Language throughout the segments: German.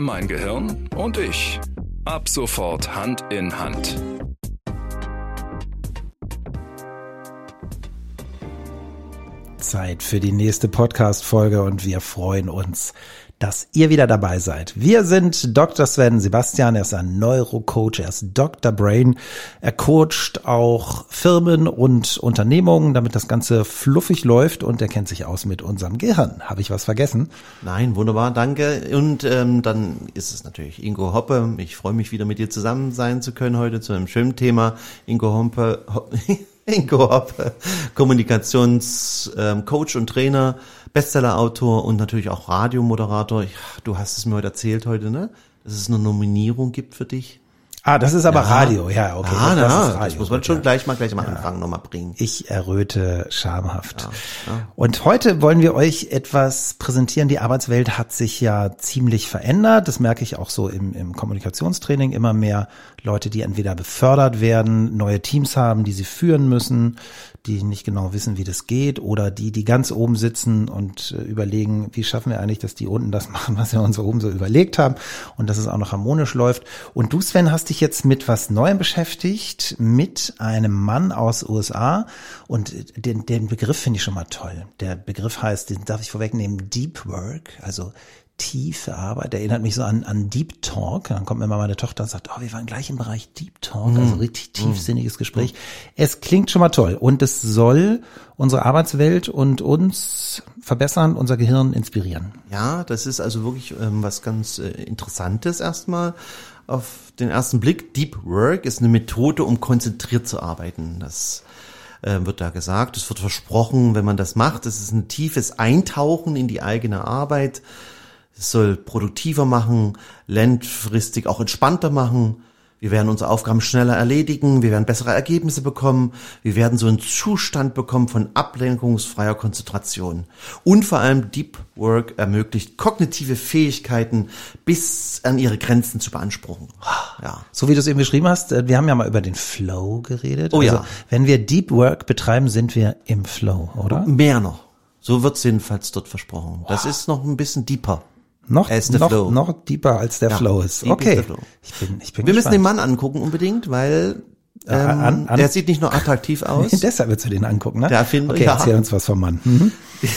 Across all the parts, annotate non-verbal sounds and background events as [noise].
mein Gehirn und ich. Ab sofort Hand in Hand. Zeit für die nächste Podcast-Folge und wir freuen uns, dass ihr wieder dabei seid. Wir sind Dr. Sven Sebastian, er ist ein Neurocoach, er ist Dr. Brain. Er coacht auch Firmen und Unternehmungen, damit das Ganze fluffig läuft und er kennt sich aus mit unserem Gehirn. Habe ich was vergessen? Nein, wunderbar, danke. Und ähm, dann ist es natürlich Ingo Hoppe. Ich freue mich wieder mit dir zusammen sein zu können heute zu einem schönen Thema. Ingo Hoppe, [laughs] Ingo Hoppe, Kommunikationscoach und Trainer Bestsellerautor und natürlich auch Radiomoderator. Du hast es mir heute erzählt heute, ne? Dass es eine Nominierung gibt für dich. Ah, das ist aber ja. Radio, ja, okay. Ah, das, na, das, das muss man schon ja. gleich mal gleich am Anfang ja. nochmal bringen. Ich erröte schamhaft. Ja. Und heute wollen wir euch etwas präsentieren. Die Arbeitswelt hat sich ja ziemlich verändert. Das merke ich auch so im, im Kommunikationstraining. Immer mehr Leute, die entweder befördert werden, neue Teams haben, die sie führen müssen, die nicht genau wissen, wie das geht, oder die, die ganz oben sitzen und äh, überlegen, wie schaffen wir eigentlich, dass die unten das [laughs] machen, was wir uns oben so überlegt haben und dass es auch noch harmonisch läuft. Und du, Sven, hast dich jetzt mit was Neuem beschäftigt, mit einem Mann aus USA und den, den Begriff finde ich schon mal toll. Der Begriff heißt, den darf ich vorwegnehmen, Deep Work, also tiefe Arbeit. Erinnert mich so an, an Deep Talk. Dann kommt mir mal meine Tochter und sagt, oh, wir waren gleich im Bereich Deep Talk, also mhm. richtig tiefsinniges Gespräch. Es klingt schon mal toll und es soll unsere Arbeitswelt und uns verbessern, unser Gehirn inspirieren. Ja, das ist also wirklich ähm, was ganz äh, Interessantes erstmal. Auf den ersten Blick, Deep Work ist eine Methode, um konzentriert zu arbeiten. Das äh, wird da gesagt. Es wird versprochen, wenn man das macht. Es ist ein tiefes Eintauchen in die eigene Arbeit. Es soll produktiver machen, langfristig auch entspannter machen. Wir werden unsere Aufgaben schneller erledigen, wir werden bessere Ergebnisse bekommen, wir werden so einen Zustand bekommen von ablenkungsfreier Konzentration. Und vor allem Deep Work ermöglicht kognitive Fähigkeiten bis an ihre Grenzen zu beanspruchen. Ja. So wie du es eben beschrieben hast, äh, wir haben ja mal über den Flow geredet. Oh also, ja. Wenn wir Deep Work betreiben, sind wir im Flow, oder? Mehr noch. So wird es jedenfalls dort versprochen. Das ist noch ein bisschen deeper. Noch, noch, noch deeper als der ja, Flow ist. Okay. Flow. Ich bin, ich bin Wir gespannt. müssen den Mann angucken unbedingt, weil ähm, an, an, der sieht nicht nur attraktiv [laughs] aus. Deshalb willst du den angucken, ne? Der Erfinder, okay, ja. erzähl uns was vom Mann. Mhm. [laughs]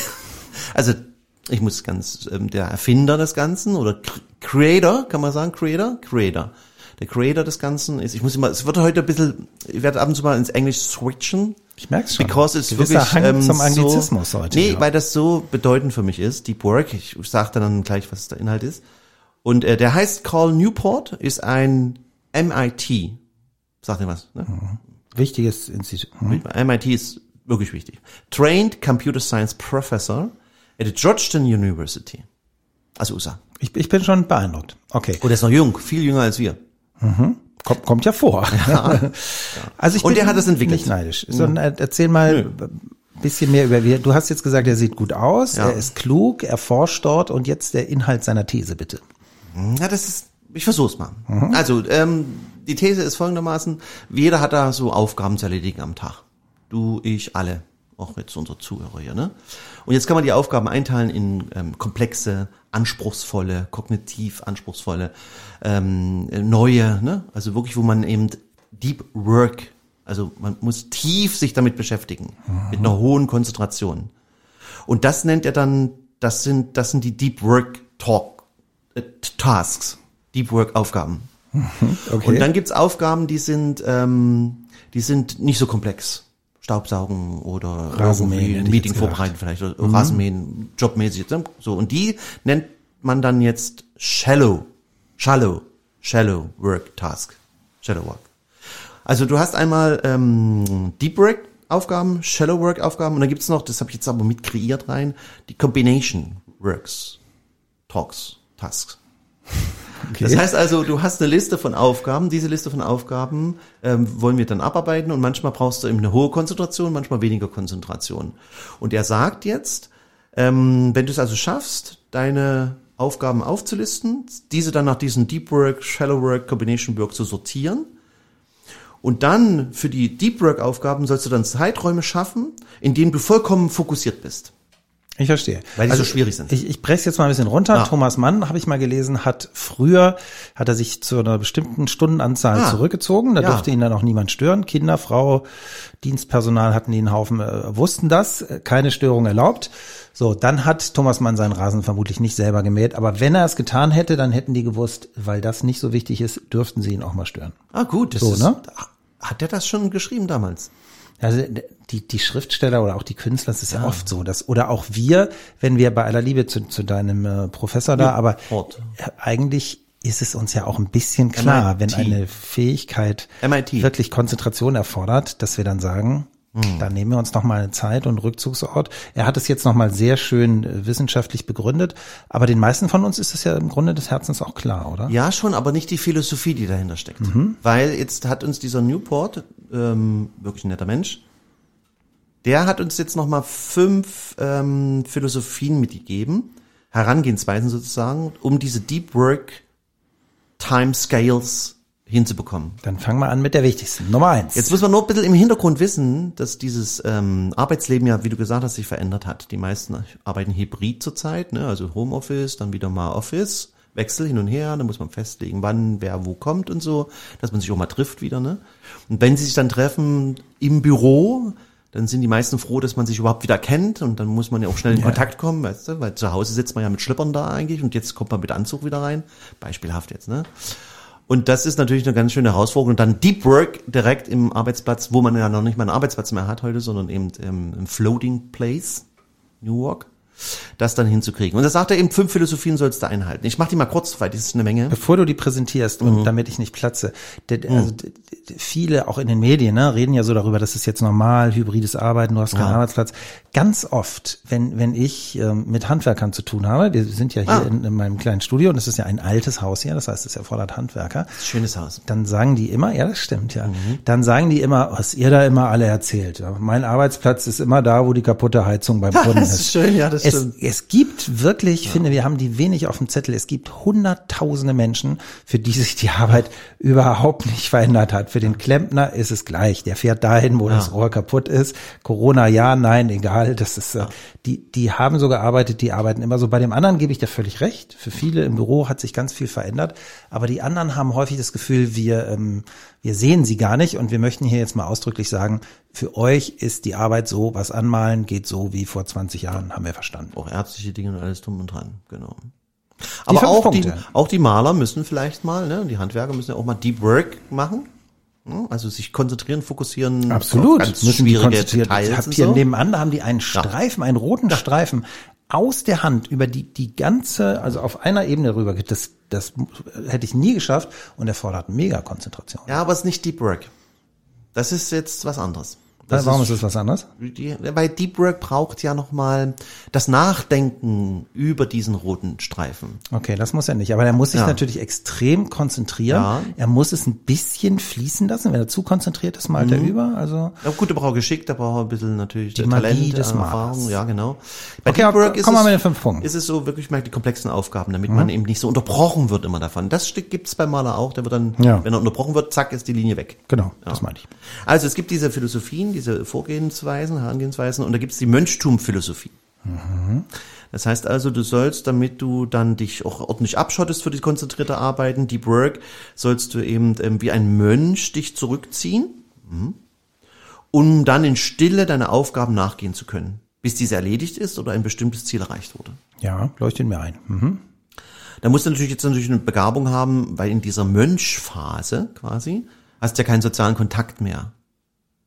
Also ich muss ganz, ähm, der Erfinder des Ganzen oder Creator, kann man sagen, Creator? Creator. Der Creator des Ganzen ist, ich muss immer, es wird heute ein bisschen, ich werde ab und zu mal ins Englisch switchen, ich merke es schon. Because it's wirklich Hang ähm, zum Anglizismus so, heute. Nee, ja. weil das so bedeutend für mich ist. Deep Work. Ich sage dann gleich, was der Inhalt ist. Und äh, der heißt Carl Newport, ist ein MIT. Sagt ihr was? Ne? Mhm. Wichtiges Institut. Mhm. MIT ist wirklich wichtig. Trained Computer Science Professor at Georgetown University. Also USA. Ich, ich bin schon beeindruckt. Okay. Und er ist noch jung, viel jünger als wir. Mhm. Kommt, kommt ja vor. Ja. [laughs] Also ich Und der hat es entwickelt. Nicht neidisch. So, mhm. erzähl mal Nö. bisschen mehr über. Du hast jetzt gesagt, er sieht gut aus, ja. er ist klug, er forscht dort und jetzt der Inhalt seiner These bitte. Ja, das ist. Ich versuch's mal. Mhm. Also ähm, die These ist folgendermaßen: Jeder hat da so Aufgaben zu erledigen am Tag. Du, ich, alle auch jetzt unsere Zuhörer hier, ne? Und jetzt kann man die Aufgaben einteilen in ähm, komplexe, anspruchsvolle, kognitiv anspruchsvolle, ähm, neue, ne? Also wirklich, wo man eben Deep Work, also man muss tief sich damit beschäftigen, mhm. mit einer hohen Konzentration. Und das nennt er dann, das sind, das sind die Deep Work Talk äh, Tasks, Deep Work Aufgaben. Mhm. Okay. Und dann gibt's Aufgaben, die sind, ähm, die sind nicht so komplex. Staubsaugen oder Rasenmähen, Meeting vorbereiten vielleicht oder mhm. Rasenmähen jobmäßig so und die nennt man dann jetzt shallow shallow shallow work task. Shallow work. Also du hast einmal ähm, Deep Work Aufgaben Shallow Work Aufgaben und dann gibt's noch das habe ich jetzt aber mit kreiert rein die Combination Works Talks Tasks Okay. Das heißt also, du hast eine Liste von Aufgaben. Diese Liste von Aufgaben ähm, wollen wir dann abarbeiten und manchmal brauchst du eben eine hohe Konzentration, manchmal weniger Konzentration. Und er sagt jetzt, ähm, wenn du es also schaffst, deine Aufgaben aufzulisten, diese dann nach diesen Deep Work, Shallow Work, Combination Work zu sortieren und dann für die Deep Work Aufgaben sollst du dann Zeiträume schaffen, in denen du vollkommen fokussiert bist. Ich verstehe. Weil die so schwierig sind. Ich, ich breche jetzt mal ein bisschen runter. Ah. Thomas Mann, habe ich mal gelesen, hat früher, hat er sich zu einer bestimmten Stundenanzahl Ah. zurückgezogen. Da Ja. durfte ihn dann auch niemand stören. Kinder, Frau, Dienstpersonal hatten einen Haufen, äh, wussten das. äh, Keine Störung erlaubt. So, dann hat Thomas Mann seinen Rasen vermutlich nicht selber gemäht. Aber wenn er es getan hätte, dann hätten die gewusst, weil das nicht so wichtig ist, dürften sie ihn auch mal stören. Ah, gut. Das So, ist, ne? Hat der das schon geschrieben damals? Also die, die Schriftsteller oder auch die Künstler, das ist ja, oft so, dass, oder auch wir, wenn wir bei aller Liebe zu, zu deinem äh, Professor da, aber Hort. äh, eigentlich ist es uns ja auch ein bisschen klar, wenn MIT. eine Fähigkeit MIT. wirklich Konzentration erfordert, dass wir dann sagen, Hm. da nehmen wir uns noch mal eine Zeit und Rückzugsort. Er hat es jetzt noch mal sehr schön äh, wissenschaftlich begründet, aber den meisten von uns ist es ja im Grunde des Herzens auch klar, oder? Ja, schon, aber nicht die Philosophie, die dahinter steckt. Mhm. Weil jetzt hat uns dieser Newport, ähm, wirklich ein netter Mensch, der hat uns jetzt nochmal fünf ähm, Philosophien mitgegeben, Herangehensweisen sozusagen, um diese Deep Work Time Scales hinzubekommen. Dann fangen wir an mit der wichtigsten. Nummer eins. Jetzt muss man nur ein bisschen im Hintergrund wissen, dass dieses ähm, Arbeitsleben ja, wie du gesagt hast, sich verändert hat. Die meisten arbeiten hybrid zurzeit, ne? also Homeoffice, dann wieder mal Office, Wechsel hin und her, dann muss man festlegen, wann wer wo kommt und so, dass man sich auch mal trifft wieder. Ne? Und wenn sie sich dann treffen im Büro, dann sind die meisten froh, dass man sich überhaupt wieder kennt und dann muss man ja auch schnell in Ja. Kontakt kommen, weißt du, weil zu Hause sitzt man ja mit Schlippern da eigentlich und jetzt kommt man mit Anzug wieder rein, beispielhaft jetzt, ne? Und das ist natürlich eine ganz schöne Herausforderung. Und dann Deep Work direkt im Arbeitsplatz, wo man ja noch nicht mal einen Arbeitsplatz mehr hat heute, sondern eben ähm, im Floating Place, New York, das dann hinzukriegen. Und da sagt er eben, fünf Philosophien sollst du einhalten. Ich mache die mal kurz, weil das ist eine Menge. Bevor du die präsentierst Mhm. und damit ich nicht platze, der, also, d- d- viele auch in den Medien ne, reden ja so darüber, das ist jetzt normal, hybrides Arbeiten, du hast keinen Ja. Arbeitsplatz. Ganz oft, wenn, wenn ich ähm, mit Handwerkern zu tun habe, wir sind ja hier Ah. in, in meinem kleinen Studio und das ist ja ein altes Haus hier, das heißt, es erfordert Handwerker, Schönes Haus. dann sagen die immer, ja, das stimmt, ja. Mhm. Dann sagen die immer, was ihr da immer alle erzählt. Ja, mein Arbeitsplatz ist immer da, wo die kaputte Heizung beim Kunden [laughs] Das ist. ist schön, ja, das es, stimmt. es gibt wirklich, ich finde, wir haben die wenig auf dem Zettel. Es gibt hunderttausende Menschen, für die sich die Arbeit überhaupt nicht verändert hat. Für den Klempner ist es gleich. Der fährt dahin, wo das Rohr kaputt ist. Corona, ja, nein, egal. Das ist, äh, die, die haben so gearbeitet, die arbeiten immer so. Bei dem anderen gebe ich dir völlig recht. Für viele im Büro hat sich ganz viel verändert. Aber die anderen haben häufig das Gefühl, wir, ähm, wir sehen sie gar nicht. Und wir möchten hier jetzt mal ausdrücklich sagen, für euch ist die Arbeit so, was anmalen geht so wie vor 20 Jahren, haben wir verstanden. Auch ärztliche Dinge und alles drum und dran, genau. Aber fünf auch die, auch die Maler müssen vielleicht mal, ne, die Handwerker müssen ja auch mal Deep Work machen. ne, Also sich konzentrieren, fokussieren Absolut. ganz Müssen die schwierige konzentriert- Details Habt und hier so. nebenan, da haben die einen Streifen, einen roten Streifen aus der Hand über die, die ganze, also auf einer Ebene rüber. Das, das hätte ich nie geschafft und erfordert mega Konzentration. Ja, aber es ist nicht Deep Work. Das ist jetzt was anderes. Das Warum ist das was anderes? Die, weil Deep Work braucht ja nochmal das Nachdenken über diesen roten Streifen. Okay, das muss er nicht. Aber er muss sich Ja. natürlich extrem konzentrieren. Ja. Er muss es ein bisschen fließen lassen. Wenn er zu konzentriert ist, malt er Mhm. über. Also Ja, gut, da braucht er Geschick, da braucht er ein bisschen natürlich Die Talent, Magie des äh, Malers. Erfahrung, ja genau. Bei Okay, Deep Work ist wir es, mit den fünf Punkten. Mhm. ist es so wirklich mal die komplexen Aufgaben, damit man eben nicht so unterbrochen wird immer davon. Das Stück gibt's beim Maler auch, der wird dann, Ja. wenn er unterbrochen wird, zack, ist die Linie weg. genau, das meine ich. Also es gibt diese Philosophien, diese Vorgehensweisen, Herangehensweisen und da gibt's die Mönchtum-Philosophie. Das heißt also, du sollst, damit du dann dich auch ordentlich abschottest für die konzentrierte Arbeiten, Deep Work, sollst du eben ähm, wie ein Mönch dich zurückziehen, mhm, um dann in Stille deine Aufgaben nachgehen zu können, bis diese erledigt ist oder ein bestimmtes Ziel erreicht wurde. Ja, leuchtet mir ein. Mhm. Da musst du natürlich jetzt natürlich eine Begabung haben, weil in dieser Mönchphase quasi hast du ja keinen sozialen Kontakt mehr.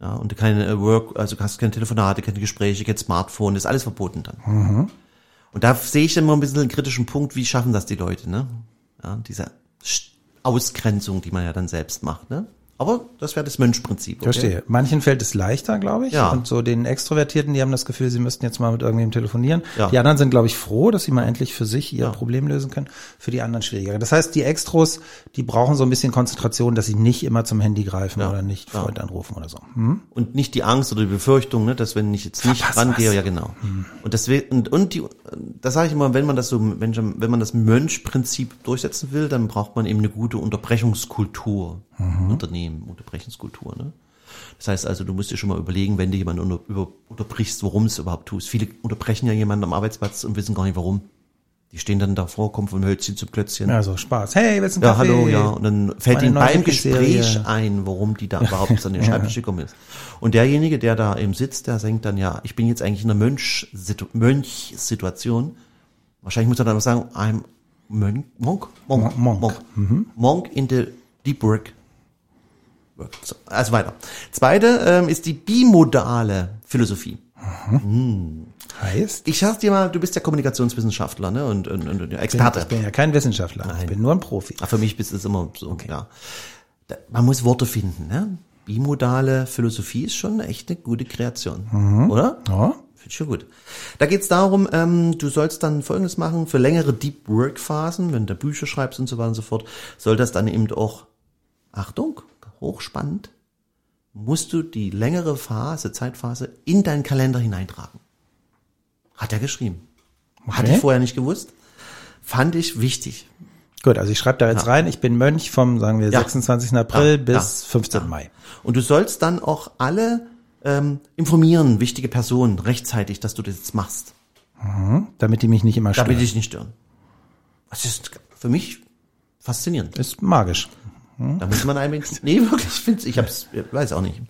Ja, und keine äh, Work, also hast keine Telefonate, keine Gespräche, kein Smartphone, das ist alles verboten dann. Und da sehe ich immer ein bisschen einen kritischen Punkt, wie schaffen das die Leute, ne? Ja, diese Ausgrenzung, die man ja dann selbst macht, ne? Aber das wäre das Mönchprinzip. Okay? Verstehe. Manchen fällt es leichter, glaube ich. Ja. Und so den Extrovertierten, die haben das Gefühl, sie müssten jetzt mal mit irgendwem telefonieren. Ja. Die anderen sind, glaube ich, froh, dass sie mal endlich für sich ihr Ja. Problem lösen können. Für die anderen schwieriger. Das heißt, die Extros, die brauchen so ein bisschen Konzentration, dass sie nicht immer zum Handy greifen Ja. oder nicht Ja. Freund anrufen oder so. Hm? und nicht die Angst oder die Befürchtung, ne, dass wenn ich jetzt nicht Verpass rangehe, was. ja genau. Und das will- und und die das sage ich immer, wenn man das so wenn, wenn man das Mönchprinzip durchsetzen will, dann braucht man eben eine gute Unterbrechungskultur. Unternehmen, Unterbrechungskultur, ne? Das heißt also, du musst dir schon mal überlegen, wenn du jemanden unter, über, unterbrichst, warum es überhaupt tust. Viele unterbrechen ja jemanden am Arbeitsplatz und wissen gar nicht warum. Die stehen dann davor, kommen von Hölzchen zum Klötzchen. Ja, so Spaß. Hey, willst du einen Ja, Kaffee? hallo, ja. Und dann fällt Meine ihnen beim Gespräch ein, warum die da [laughs] überhaupt an den Schreibtisch gekommen ist. Und derjenige, der da eben sitzt, der denkt dann, ja, ich bin jetzt eigentlich in einer Mönch-Situ- Mönch-Situation. Wahrscheinlich muss er dann noch sagen, I'm Monk, Monk, Monk, Monk. Monk, Monk in the deep work. So, also weiter. Zweite ähm, ist die bimodale Philosophie. Heißt? Ich sag dir mal, du bist ja Kommunikationswissenschaftler ne? und, und, und Ich Experte. bin ja kein Wissenschaftler. Ich bin nur ein Profi. Ah, Für mich ist es immer so, ja. Da, man muss Worte finden, ne? Bimodale Philosophie ist schon echt eine gute Kreation, oder? Ja. Finde ich schon gut. Da geht's darum, ähm, du sollst dann Folgendes machen, für längere Deep Work Phasen, wenn du Bücher schreibst und so weiter und so fort, soll das dann eben auch, Achtung, hochspannend, musst du die längere Phase, Zeitphase in deinen Kalender hineintragen. Hat er geschrieben. Hatte Okay. ich vorher nicht gewusst. Fand ich wichtig. Gut, also ich schreibe da jetzt rein, ich bin Mönch vom, sagen wir, Ja. 26. April Ja, bis ja, 15. Mai. Und du sollst dann auch alle ähm, informieren, wichtige Personen, rechtzeitig, dass du das jetzt machst. Damit die mich nicht immer Damit stören. die dich nicht stören. Das ist für mich faszinierend. Ist magisch. Da muss man einem, nee, wirklich, ich find's, ich hab's, ich weiß auch nicht.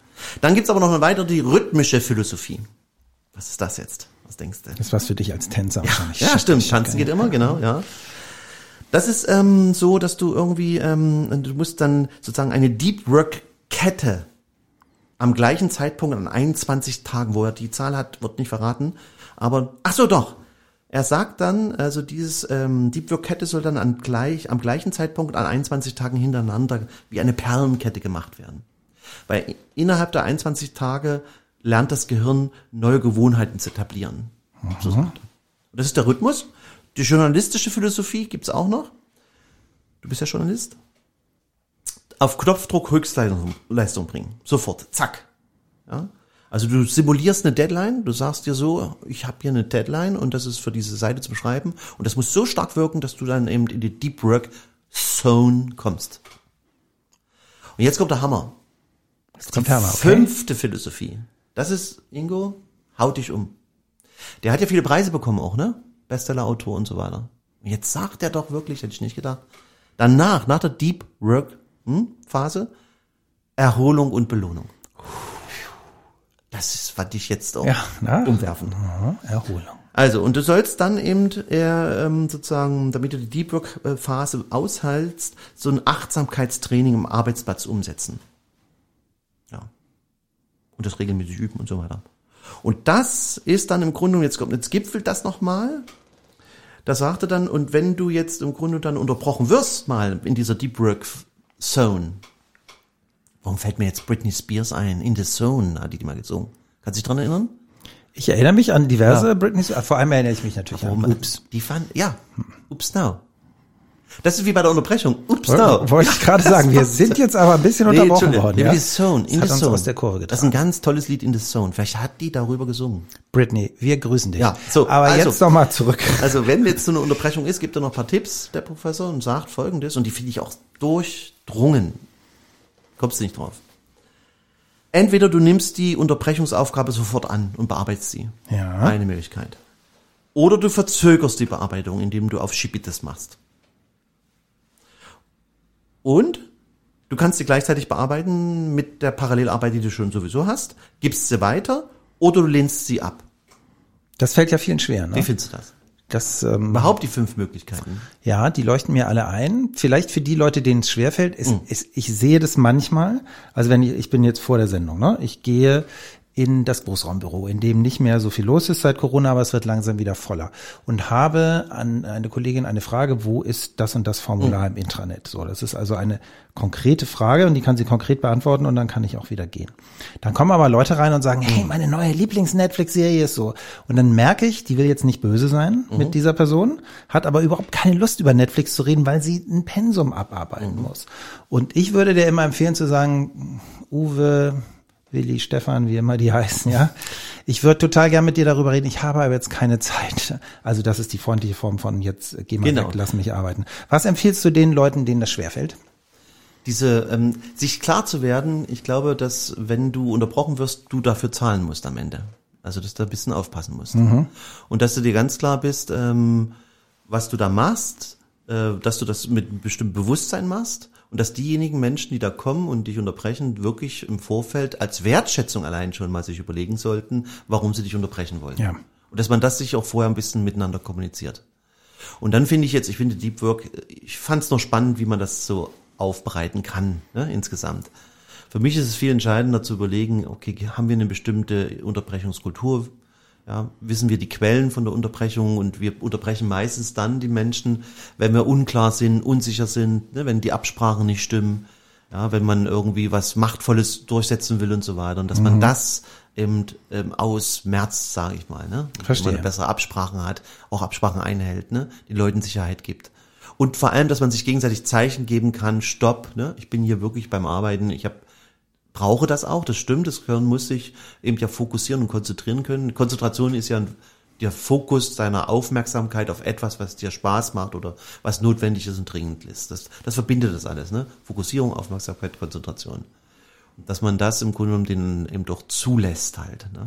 Dann gibt's aber noch eine weitere, die rhythmische Philosophie. Was ist das jetzt? Was denkst du? Ist was für dich als Tänzer wahrscheinlich. Ja, stimmt. Tanzen geht immer, genau, ja. Das ist ähm, so, dass du irgendwie, ähm, du musst dann sozusagen eine Deep Work Kette am gleichen Zeitpunkt an 21 Tagen, wo er die Zahl hat, wird nicht verraten. Aber ach so doch. Er sagt dann, also dieses ähm, Deep Work Kette soll dann an gleich, am gleichen Zeitpunkt an 21 Tagen hintereinander wie eine Perlenkette gemacht werden. Weil innerhalb der 21 Tage lernt das Gehirn neue Gewohnheiten zu etablieren. So sagt er. Und das ist der Rhythmus. Die journalistische Philosophie gibt's auch noch. Du bist ja Journalist. Auf Knopfdruck Höchstleistung Leistung bringen. Sofort. Zack. Ja? Also du simulierst eine Deadline, du sagst dir so, ich habe hier eine Deadline und das ist für diese Seite zum Schreiben und das muss so stark wirken, dass du dann eben in die Deep Work Zone kommst. Und jetzt kommt der Hammer. Jetzt kommt Hammer, okay. Fünfte Philosophie. Das ist, Ingo, haut dich um. Der hat ja viele Preise bekommen auch, ne? Bestseller-Autor und so weiter. Und jetzt sagt er doch wirklich, hätte ich nicht gedacht. Danach, nach der Deep Work hm, Phase, Erholung und Belohnung. Das ist, fand ich jetzt auch Ja, na? umwerfend. Aha, Erholung. Also, und du sollst dann eben äh, ähm, sozusagen, damit du die Deep Work äh, Phase aushältst, so ein Achtsamkeitstraining im Arbeitsplatz umsetzen. Ja. Und das regelmäßig üben und so weiter. Und das ist dann im Grunde, jetzt kommt, jetzt gipfelt das nochmal. Da sagte dann, und wenn du jetzt im Grunde dann unterbrochen wirst, mal in dieser Deep Work Zone, warum fällt mir jetzt Britney Spears ein? In the Zone hat die die mal gesungen. Kannst du dich dran erinnern? Ich erinnere mich an diverse Britney, vor allem erinnere ich mich natürlich Warum? an Ups. Die fand, ja, Ups now. Das ist wie bei der Unterbrechung. Ups now. Wollte ich gerade [laughs] sagen, wir sind jetzt aber ein bisschen Nee, unterbrochen worden. In Ja? the Zone, in das the Zone. aus der Kurve Das ist ein ganz tolles Lied in the Zone. Vielleicht hat die darüber gesungen. Britney, wir grüßen dich. Ja, so, aber also- jetzt noch mal zurück. [laughs] Also wenn jetzt so eine Unterbrechung ist, gibt er noch ein paar Tipps, der Professor, und sagt folgendes, und die finde ich auch durchdrungen. Kommst du nicht drauf. Entweder du nimmst die Unterbrechungsaufgabe sofort an und bearbeitest sie. Ja. Eine Möglichkeit. Oder du verzögerst die Bearbeitung, indem du auf Schibitis machst. Und du kannst sie gleichzeitig bearbeiten mit der Parallelarbeit, die du schon sowieso hast, gibst sie weiter oder du lehnst sie ab. Das fällt ja vielen schwer. Wie Ne? findest du das? Das, ähm, Überhaupt die fünf Möglichkeiten. ja, die leuchten mir alle ein. Vielleicht für die Leute, denen es schwerfällt, ist, Hm. ist, ich sehe das manchmal. Also wenn ich, ich bin jetzt vor der Sendung, ne? Ich gehe in das Großraumbüro, in dem nicht mehr so viel los ist seit Corona, aber es wird langsam wieder voller. Und habe an eine Kollegin eine Frage, wo ist das und das Formular im Intranet? So, das ist also eine konkrete Frage und die kann sie konkret beantworten und dann kann ich auch wieder gehen. Dann kommen aber Leute rein und sagen, hey, meine neue Lieblings-Netflix-Serie ist so. Und dann merke ich, die will jetzt nicht böse sein mit dieser Person, hat aber überhaupt keine Lust über Netflix zu reden, weil sie ein Pensum abarbeiten muss. Und ich würde dir immer empfehlen zu sagen, Uwe, Willi, Stefan, wie immer die heißen, ja. Ich würde total gern mit dir darüber reden. Ich habe aber jetzt keine Zeit. Also das ist die freundliche Form von jetzt geh mal Genau. weg, lass mich arbeiten. Was empfiehlst du den Leuten, denen das schwerfällt? diese, ähm, sich klar zu werden, ich glaube, dass wenn du unterbrochen wirst, du dafür zahlen musst am Ende. Also, dass du da ein bisschen aufpassen musst. Mhm. Und dass du dir ganz klar bist, ähm, was du da machst, äh, dass du das mit einem bestimmten Bewusstsein machst und dass diejenigen Menschen, die da kommen und dich unterbrechen, wirklich im Vorfeld als Wertschätzung allein schon mal sich überlegen sollten, warum sie dich unterbrechen wollen. Ja. Und dass man das sich auch vorher ein bisschen miteinander kommuniziert. Und dann finde ich jetzt, ich finde Deep Work, ich fand es noch spannend, wie man das so aufbereiten kann, ne, insgesamt. Für mich ist es viel entscheidender zu überlegen, okay, haben wir eine bestimmte Unterbrechungskultur? Ja, wissen wir die Quellen von der Unterbrechung und wir unterbrechen meistens dann die Menschen, wenn wir unklar sind, unsicher sind, ne, wenn die Absprachen nicht stimmen, ja, wenn man irgendwie was Machtvolles durchsetzen will und so weiter. Und dass mhm. man das eben ähm, aus März, sage ich mal, ne? Verstehe. Wenn man bessere Absprachen hat, auch Absprachen einhält, ne? den Leuten Sicherheit gibt. Und vor allem, dass man sich gegenseitig Zeichen geben kann, stopp, ne? ich bin hier wirklich beim Arbeiten, ich habe brauche das auch, das stimmt, das Gehirn muss sich eben ja fokussieren und konzentrieren können. Konzentration ist ja der Fokus deiner Aufmerksamkeit auf etwas, was dir Spaß macht oder was notwendig ist und dringend ist. Das, das verbindet das alles, ne? Fokussierung, Aufmerksamkeit, Konzentration. Dass man das im Grunde genommen den eben doch zulässt halt. Ne?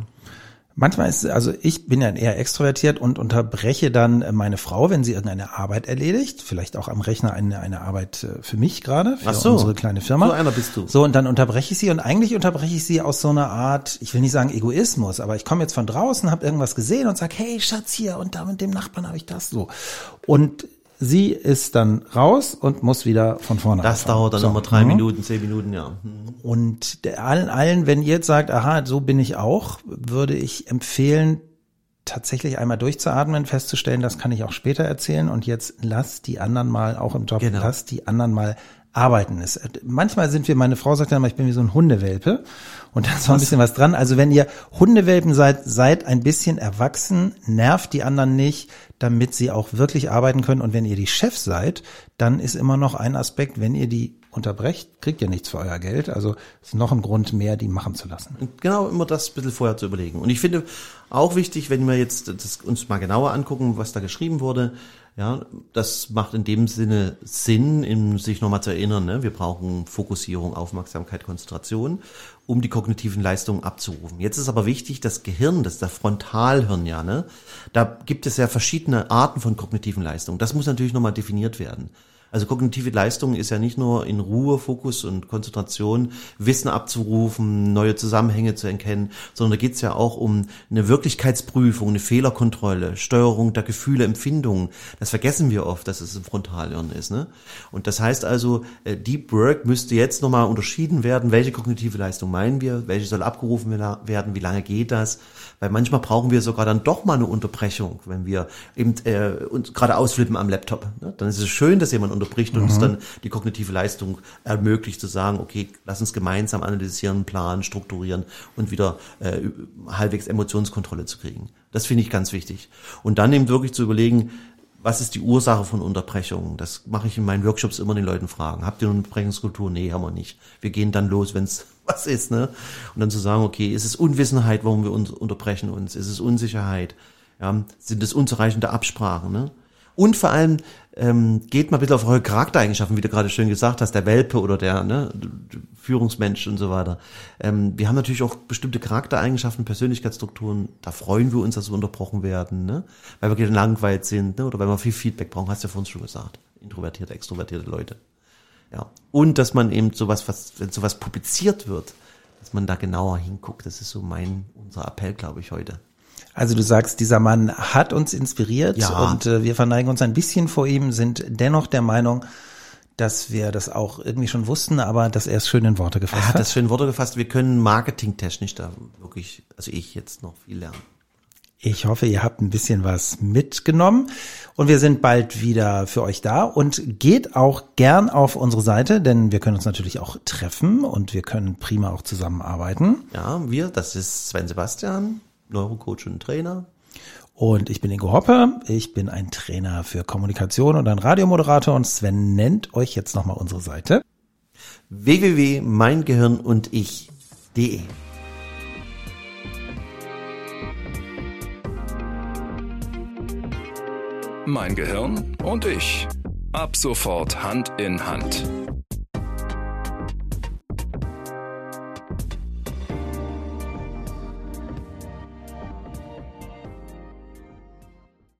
Manchmal ist, also ich bin ja eher extrovertiert und unterbreche dann meine Frau, wenn sie irgendeine Arbeit erledigt, vielleicht auch am Rechner eine, eine Arbeit äh, für mich gerade, für so, unsere kleine Firma. So einer bist du. So, und dann unterbreche ich sie und eigentlich unterbreche ich sie aus so einer Art, ich will nicht sagen Egoismus, aber ich komme jetzt von draußen, habe irgendwas gesehen und sag, hey Schatz hier und da mit dem Nachbarn habe ich das so. Und Sie ist dann raus und muss wieder von vorne Das anfangen. dauert dann so. nochmal drei mhm. Minuten, zehn Minuten, ja. Mhm. Und allen, allen, wenn ihr jetzt sagt, aha, so bin ich auch, würde ich empfehlen, tatsächlich einmal durchzuatmen, festzustellen, das kann ich auch später erzählen und jetzt lass die anderen mal auch im Job, genau. lass die anderen mal arbeiten. Es, manchmal sind wir, meine Frau sagt ja immer, ich bin wie so ein Hundewelpe und da ist noch ein bisschen was dran. Also wenn ihr Hundewelpen seid, seid ein bisschen erwachsen, nervt die anderen nicht, damit sie auch wirklich arbeiten können. Und wenn ihr die Chef seid, dann ist immer noch ein Aspekt, wenn ihr die unterbrecht, kriegt ihr nichts für euer Geld. Also ist noch ein Grund mehr, die machen zu lassen. Genau, immer das ein bisschen vorher zu überlegen. Und ich finde auch wichtig, wenn wir jetzt das uns mal genauer angucken, was da geschrieben wurde, ja, das macht in dem Sinne Sinn, in sich nochmal zu erinnern, ne? wir brauchen Fokussierung, Aufmerksamkeit, Konzentration, um die kognitiven Leistungen abzurufen. Jetzt ist aber wichtig, das Gehirn, das ist der Frontalhirn, ja, ne? da gibt es ja verschiedene Arten von kognitiven Leistungen. Das muss natürlich nochmal definiert werden. Also kognitive Leistung ist ja nicht nur in Ruhe, Fokus und Konzentration Wissen abzurufen, neue Zusammenhänge zu erkennen, sondern da geht es ja auch um eine Wirklichkeitsprüfung, eine Fehlerkontrolle, Steuerung der Gefühle, Empfindungen. Das vergessen wir oft, dass es im Frontalhirn ist. Ne? Und das heißt also, äh, Deep Work müsste jetzt nochmal unterschieden werden, welche kognitive Leistung meinen wir, welche soll abgerufen werden, wie lange geht das, weil manchmal brauchen wir sogar dann doch mal eine Unterbrechung, wenn wir eben äh, uns gerade ausflippen am Laptop. Ne? Dann ist es schön, dass jemand unterbricht und mhm. uns dann die kognitive Leistung ermöglicht zu sagen, okay, lass uns gemeinsam analysieren, planen, strukturieren und wieder äh, halbwegs Emotionskontrolle zu kriegen. Das finde ich ganz wichtig. Und dann eben wirklich zu überlegen, was ist die Ursache von Unterbrechungen? Das mache ich in meinen Workshops immer den Leuten fragen. Habt ihr eine Unterbrechungskultur? Nee, haben wir nicht. Wir gehen dann los, wenn es [laughs] was ist, ne? Und dann zu sagen, okay, ist es Unwissenheit, warum wir uns unterbrechen uns? Ist es Unsicherheit? Ja, sind es unzureichende Absprachen, ne? Und vor allem ähm, geht mal bitte auf eure Charaktereigenschaften, wie du gerade schön gesagt hast, der Welpe oder der ne, Führungsmensch und so weiter. Ähm, wir haben natürlich auch bestimmte Charaktereigenschaften, Persönlichkeitsstrukturen. Da freuen wir uns, dass wir unterbrochen werden, ne? weil wir gelangweilt sind ne? oder weil wir viel Feedback brauchen. Hast du ja vorhin schon gesagt. Introvertierte, extrovertierte Leute. Ja. Und dass man eben sowas, was, wenn sowas publiziert wird, dass man da genauer hinguckt. Das ist so mein, unser Appell, glaube ich, heute. Also du sagst, dieser Mann hat uns inspiriert ja. und äh, wir verneigen uns ein bisschen vor ihm, sind dennoch der Meinung, dass wir das auch irgendwie schon wussten, aber dass er es schön in Worte gefasst hat. Er hat das schön in Worte gefasst. Wir können marketingtechnisch da wirklich, also ich jetzt noch viel lernen. Ich hoffe, ihr habt ein bisschen was mitgenommen und wir sind bald wieder für euch da und geht auch gern auf unsere Seite, denn wir können uns natürlich auch treffen und wir können prima auch zusammenarbeiten. Ja, wir, das ist Sven Sebastian, Neurocoach und Trainer. Und ich bin Ingo Hoppe, ich bin ein Trainer für Kommunikation und ein Radiomoderator und Sven nennt euch jetzt nochmal unsere Seite. www.meingehirnundich.de Mein Gehirn und ich. Ab sofort Hand in Hand.